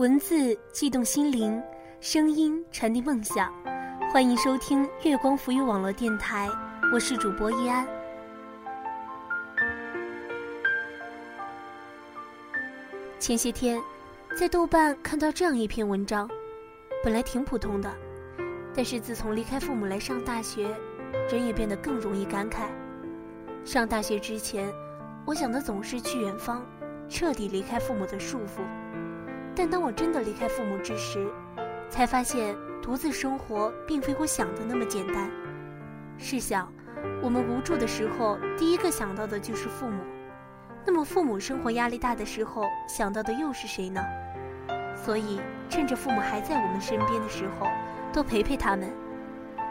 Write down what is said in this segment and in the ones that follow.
文字悸动心灵，声音传递梦想。欢迎收听月光浮语网络电台，我是主播依安。前些天，在豆瓣看到这样一篇文章，本来挺普通的，但是自从离开父母来上大学，人也变得更容易感慨。上大学之前，我想的总是去远方，彻底离开父母的束缚。但当我真的离开父母之时，才发现独自生活并非我想的那么简单。试想，我们无助的时候，第一个想到的就是父母。那么，父母生活压力大的时候，想到的又是谁呢？所以，趁着父母还在我们身边的时候，多陪陪他们，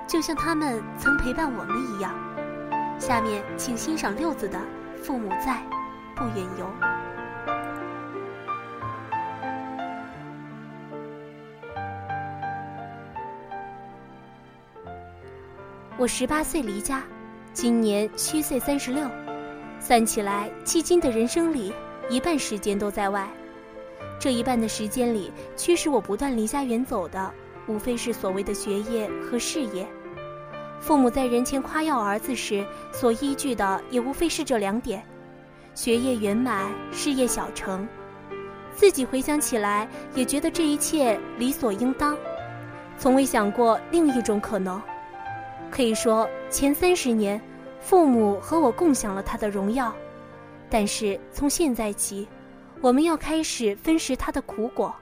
就像他们曾陪伴我们一样。下面，请欣赏六子的《父母在，不远游》。我十八岁离家，今年虚岁三十六，算起来，迄今的人生里，一半时间都在外。这一半的时间里，驱使我不断离家远走的，无非是所谓的学业和事业。父母在人前夸耀儿子时，所依据的也无非是这两点：学业圆满，事业小成。自己回想起来，也觉得这一切理所应当，从未想过另一种可能。可以说，前三十年，父母和我共享了他的荣耀，但是从现在起，我们要开始分食他的苦果。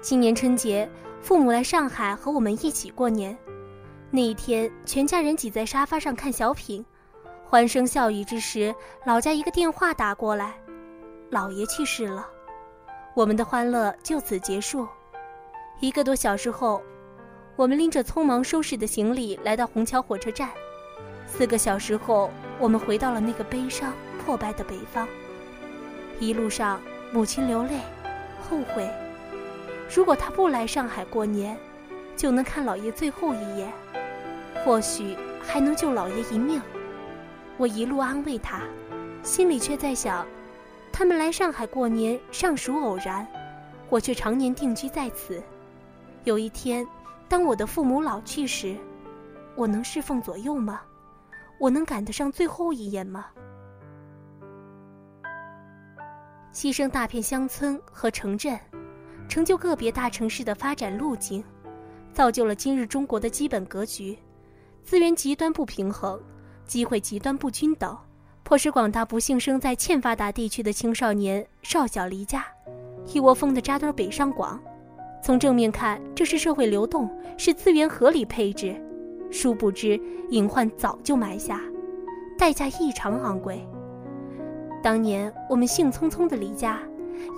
今年春节，父母来上海和我们一起过年，那一天，全家人挤在沙发上看小品，欢声笑语之时，老家一个电话打过来，姥爷去世了，我们的欢乐就此结束。一个多小时后。我们拎着匆忙收拾的行李来到虹桥火车站，四个小时后，我们回到了那个悲伤破败的北方。一路上，母亲流泪，后悔，如果他不来上海过年，就能看老爷最后一眼，或许还能救老爷一命。我一路安慰他，心里却在想，他们来上海过年尚属偶然，我却常年定居在此，有一天。当我的父母老去时，我能侍奉左右吗？我能赶得上最后一眼吗？牺牲大片乡村和城镇，成就个别大城市的发展路径，造就了今日中国的基本格局：资源极端不平衡，机会极端不均等，迫使广大不幸生在欠发达地区的青少年少小离家，一窝蜂的扎堆北上广。从正面看，这是社会流动，是资源合理配置；殊不知，隐患早就埋下，代价异常昂贵。当年我们兴匆匆的离家，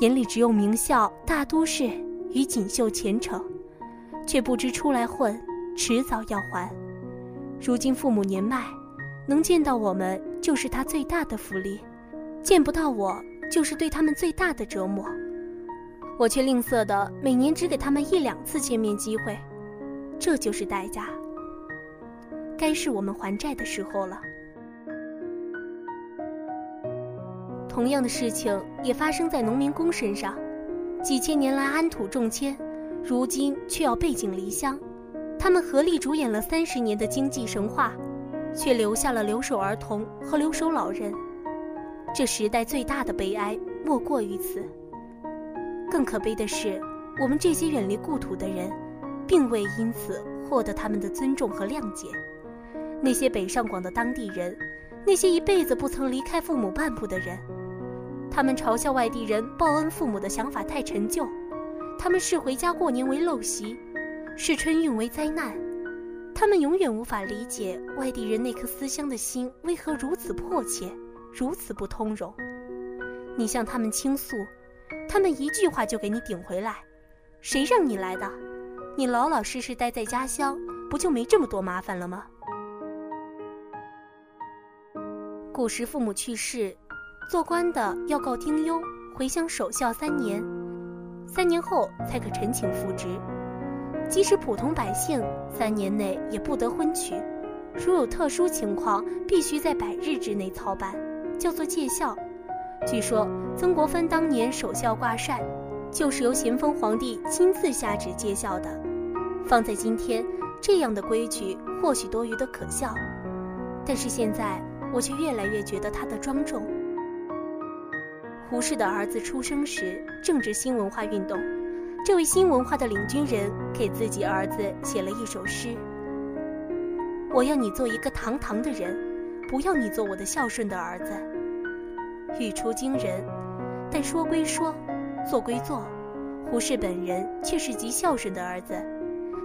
眼里只有名校、大都市与锦绣前程，却不知出来混，迟早要还。如今父母年迈，能见到我们就是他最大的福利，见不到我就是对他们最大的折磨。我却吝啬的每年只给他们一两次见面机会，这就是代价。该是我们还债的时候了。同样的事情也发生在农民工身上，几千年来安土重迁，如今却要背井离乡。他们合力主演了三十年的经济神话，却留下了留守儿童和留守老人。这时代最大的悲哀莫过于此。更可悲的是，我们这些远离故土的人，并未因此获得他们的尊重和谅解。那些北上广的当地人，那些一辈子不曾离开父母半步的人，他们嘲笑外地人报恩父母的想法太陈旧，他们视回家过年为陋习，视春运为灾难。他们永远无法理解外地人那颗思乡的心为何如此迫切，如此不通融。你向他们倾诉。他们一句话就给你顶回来，谁让你来的？你老老实实待在家乡，不就没这么多麻烦了吗？古时父母去世，做官的要告丁忧，回乡守孝三年，三年后才可陈请复职。即使普通百姓，三年内也不得婚娶，如有特殊情况，必须在百日之内操办，叫做戒孝。据说曾国藩当年守孝挂帅，就是由咸丰皇帝亲自下旨接孝的。放在今天，这样的规矩或许多余的可笑，但是现在我却越来越觉得它的庄重。胡适的儿子出生时正值新文化运动，这位新文化的领军人给自己儿子写了一首诗：“我要你做一个堂堂的人，不要你做我的孝顺的儿子。”语出惊人，但说归说，做归做，胡适本人却是极孝顺的儿子。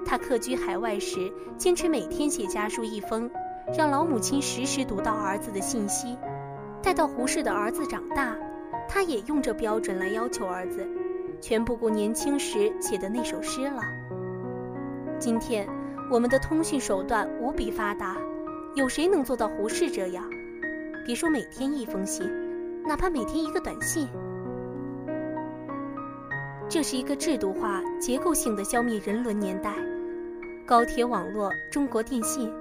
他客居海外时，坚持每天写家书一封，让老母亲时时读到儿子的信息。待到胡适的儿子长大，他也用这标准来要求儿子，全不顾年轻时写的那首诗了。今天，我们的通讯手段无比发达，有谁能做到胡适这样？别说每天一封信，哪怕每天一个短信。这是一个制度化、结构性的消灭人伦年代。高铁网络、中国电信，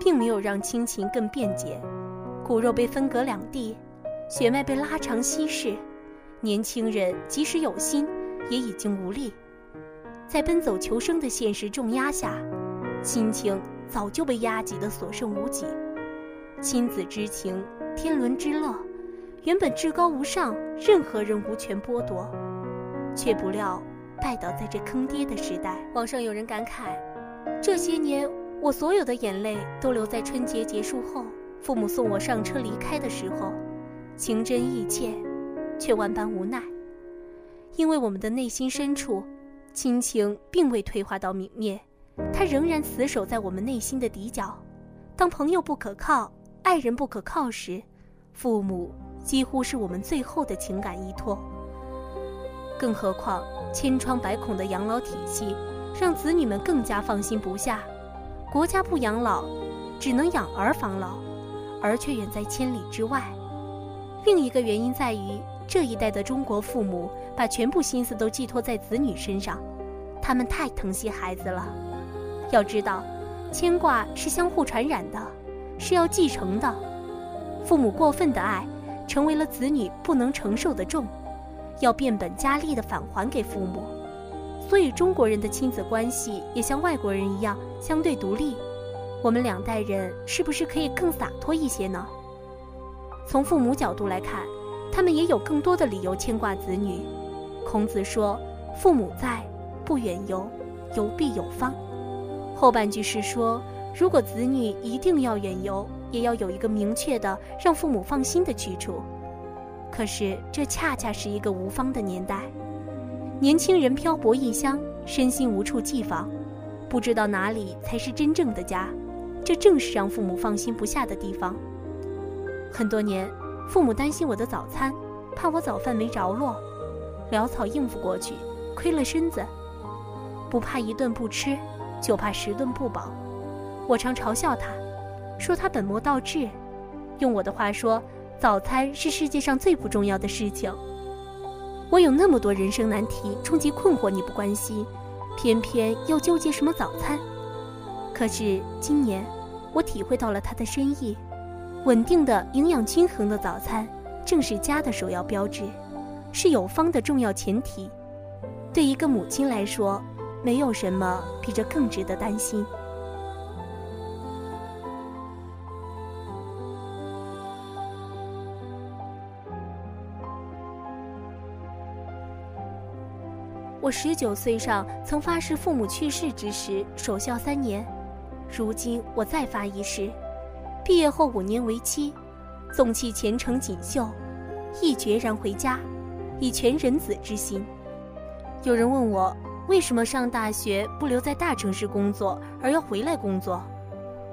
并没有让亲情更便捷，骨肉被分隔两地，血脉被拉长稀释，年轻人即使有心，也已经无力。在奔走求生的现实重压下，亲情早就被压挤得所剩无几。亲子之情、天伦之乐，原本至高无上，任何人无权剥夺。却不料，拜倒在这坑爹的时代。网上有人感慨：这些年，我所有的眼泪都留在春节结束后，父母送我上车离开的时候，情真意切，却万般无奈。因为我们的内心深处，亲情并未退化到泯灭，它仍然死守在我们内心的底角。当朋友不可靠、爱人不可靠时，父母几乎是我们最后的情感依托。更何况，千疮百孔的养老体系，让子女们更加放心不下。国家不养老，只能养儿防老，儿却远在千里之外。另一个原因在于，这一代的中国父母把全部心思都寄托在子女身上，他们太疼惜孩子了。要知道，牵挂是相互传染的，是要继承的。父母过分的爱，成为了子女不能承受的重。要变本加厉地返还给父母，所以中国人的亲子关系也像外国人一样相对独立。我们两代人是不是可以更洒脱一些呢？从父母角度来看，他们也有更多的理由牵挂子女。孔子说：“父母在，不远游，游必有方。”后半句是说，如果子女一定要远游，也要有一个明确的让父母放心的去处。可是，这恰恰是一个无方的年代，年轻人漂泊异乡，身心无处寄放，不知道哪里才是真正的家，这正是让父母放心不下的地方。很多年，父母担心我的早餐，怕我早饭没着落，潦草应付过去，亏了身子。不怕一顿不吃，就怕十顿不饱。我常嘲笑他，说他本末倒置，用我的话说。早餐是世界上最不重要的事情。我有那么多人生难题、冲击困惑，你不关心，偏偏要纠结什么早餐？可是今年，我体会到了它的深意。稳定的、营养均衡的早餐，正是家的首要标志，是有方的重要前提。对一个母亲来说，没有什么比这更值得担心。我十九岁上曾发誓，父母去世之时守孝三年。如今我再发一誓，毕业后五年为期，纵弃前程锦绣，亦决然回家，以全人子之心。有人问我，为什么上大学不留在大城市工作，而要回来工作？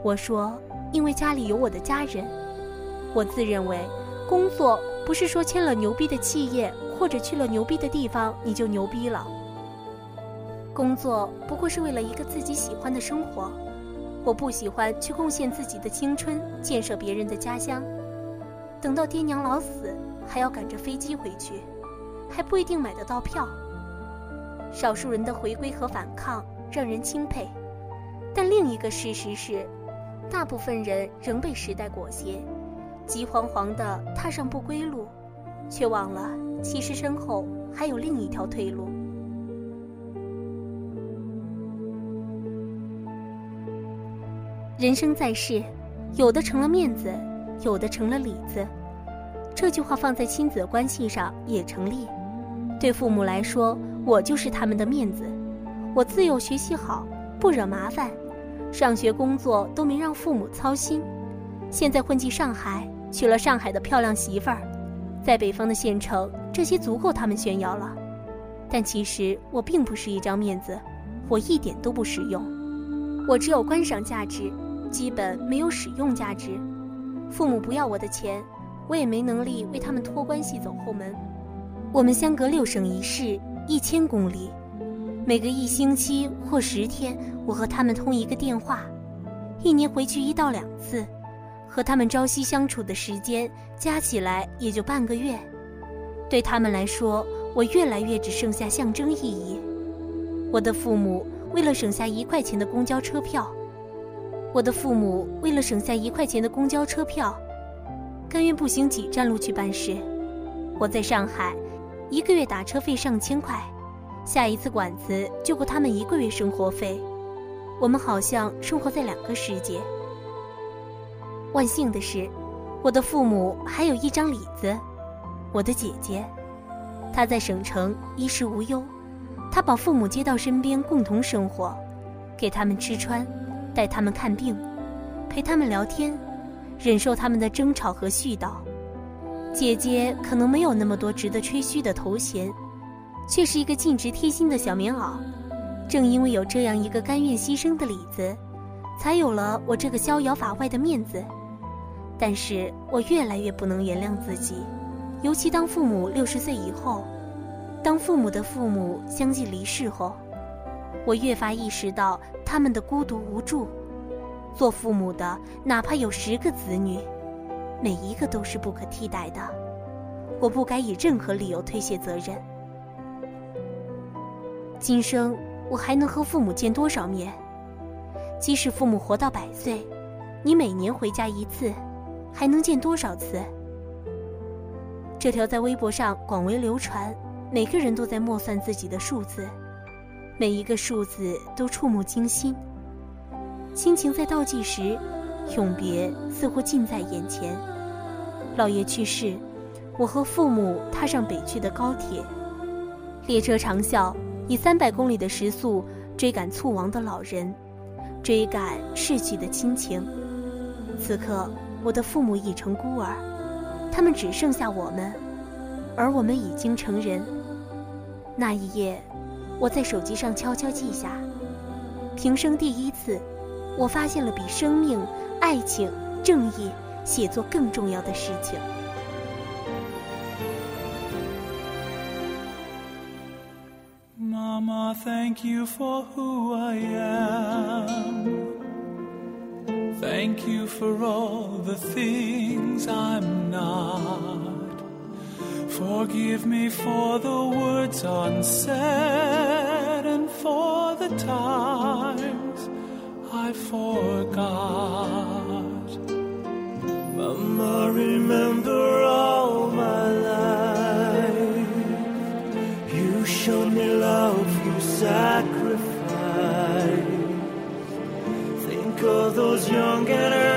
我说，因为家里有我的家人。我自认为，工作不是说签了牛逼的企业或者去了牛逼的地方你就牛逼了。工作不过是为了一个自己喜欢的生活，我不喜欢去贡献自己的青春建设别人的家乡，等到爹娘老死还要赶着飞机回去，还不一定买得到票。少数人的回归和反抗让人钦佩，但另一个事实是，大部分人仍被时代裹挟，急慌慌地踏上不归路，却忘了其实身后还有另一条退路。人生在世，有的成了面子，有的成了里子。这句话放在亲子关系上也成立。对父母来说，我就是他们的面子，我自幼学习好，不惹麻烦，上学工作都没让父母操心。现在混迹上海，娶了上海的漂亮媳妇儿，在北方的县城，这些足够他们炫耀了。但其实我并不是一张面子，我一点都不实用，我只有观赏价值。基本没有使用价值，父母不要我的钱，我也没能力为他们托关系走后门。我们相隔六省一市一千公里，每隔一星期或十天，我和他们通一个电话，一年回去一到两次，和他们朝夕相处的时间加起来也就半个月。对他们来说，我越来越只剩下象征意义。我的父母为了省下一块钱的公交车票。我的父母为了省下一块钱的公交车票，甘愿步行几站路去办事。我在上海，一个月打车费上千块，下一次馆子就够他们一个月生活费。我们好像生活在两个世界。万幸的是，我的父母还有一张里子，我的姐姐，她在省城衣食无忧，她把父母接到身边共同生活，给他们吃穿。带他们看病，陪他们聊天，忍受他们的争吵和絮叨。姐姐可能没有那么多值得吹嘘的头衔，却是一个尽职贴心的小棉袄。正因为有这样一个甘愿牺牲的李子，才有了我这个逍遥法外的面子。但是我越来越不能原谅自己，尤其当父母六十岁以后，当父母的父母相继离世后。我越发意识到他们的孤独无助。做父母的，哪怕有十个子女，每一个都是不可替代的。我不该以任何理由推卸责任。今生我还能和父母见多少面？即使父母活到百岁，你每年回家一次，还能见多少次？这条在微博上广为流传，每个人都在默算自己的数字。每一个数字都触目惊心，亲情在倒计时，永别似乎近在眼前。姥爷去世，我和父母踏上北去的高铁，列车长啸，以三百公里的时速追赶猝亡的老人，追赶逝去的亲情。此刻，我的父母已成孤儿，他们只剩下我们，而我们已经成人。那一夜。我在手机上悄悄记下，平生第一次，我发现了比生命、爱情、正义、写作更重要的事情。Mama, thank you for who I am. Thank you for all the things I'm not. Forgive me for the words unsaid and for the times I forgot. Mama, remember all my life. You showed me love, you sacrificed. Think of those young and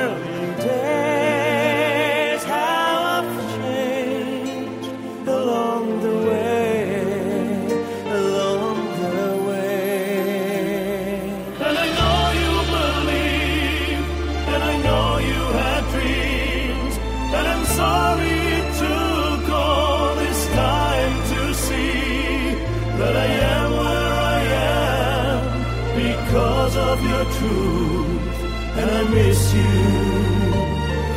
truth, and I miss you.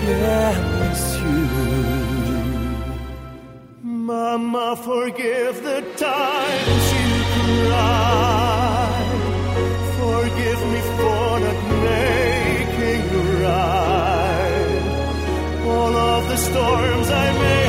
Yeah, I miss you. Mama, forgive the times you cried. Forgive me for not making right. All of the storms I may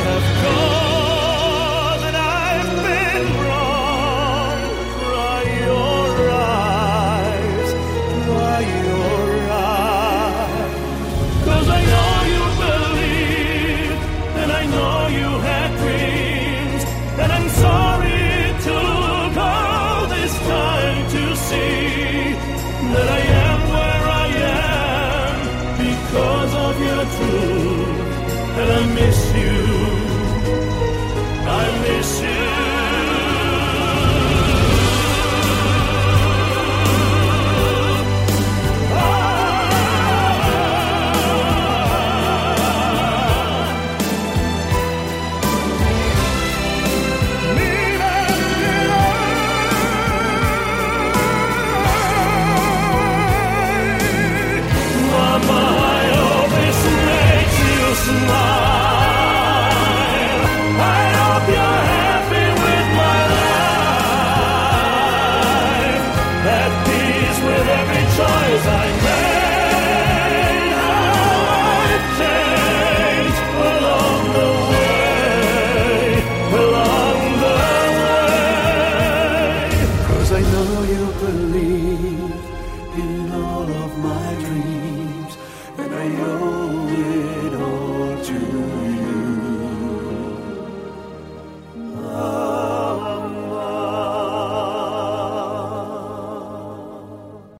with every choice I make.